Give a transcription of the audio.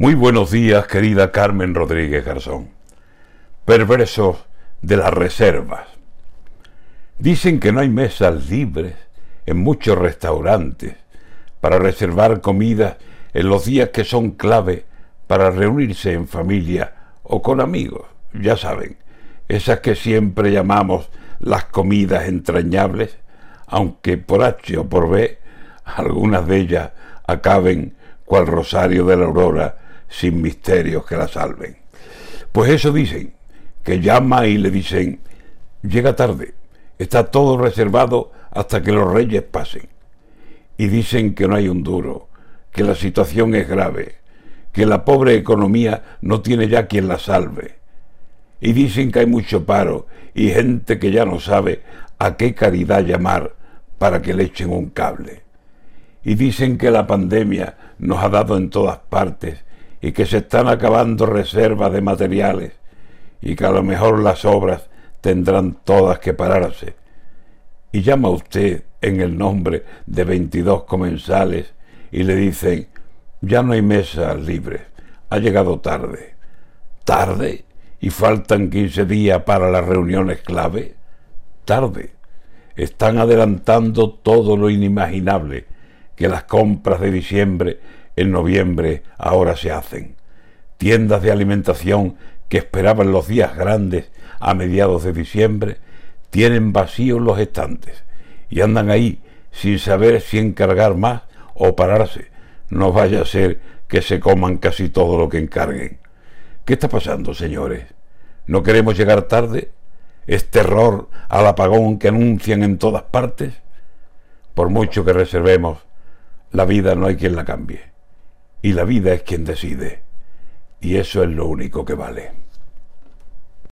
Muy buenos días, querida Carmen Rodríguez Garzón. Perversos de las reservas. Dicen que no hay mesas libres en muchos restaurantes para reservar comida en los días que son clave para reunirse en familia o con amigos. Ya saben, esas que siempre llamamos las comidas entrañables, aunque por H o por B, algunas de ellas acaben cual rosario de la aurora sin misterios que la salven. Pues eso dicen, que llama y le dicen, llega tarde, está todo reservado hasta que los reyes pasen. Y dicen que no hay un duro, que la situación es grave, que la pobre economía no tiene ya quien la salve. Y dicen que hay mucho paro y gente que ya no sabe a qué caridad llamar para que le echen un cable. Y dicen que la pandemia nos ha dado en todas partes y que se están acabando reservas de materiales y que a lo mejor las obras tendrán todas que pararse. Y llama usted en el nombre de 22 comensales y le dicen, ya no hay mesas libres, ha llegado tarde. ¿Tarde? ¿Y faltan 15 días para las reuniones clave? Tarde. Están adelantando todo lo inimaginable, que las compras de diciembre en noviembre ahora se hacen. Tiendas de alimentación que esperaban los días grandes a mediados de diciembre tienen vacíos los estantes y andan ahí sin saber si encargar más o pararse. No vaya a ser que se coman casi todo lo que encarguen. ¿Qué está pasando, señores? ¿No queremos llegar tarde? ¿Es terror al apagón que anuncian en todas partes? Por mucho que reservemos, la vida no hay quien la cambie y la vida es quien decide. Y eso es lo único que vale.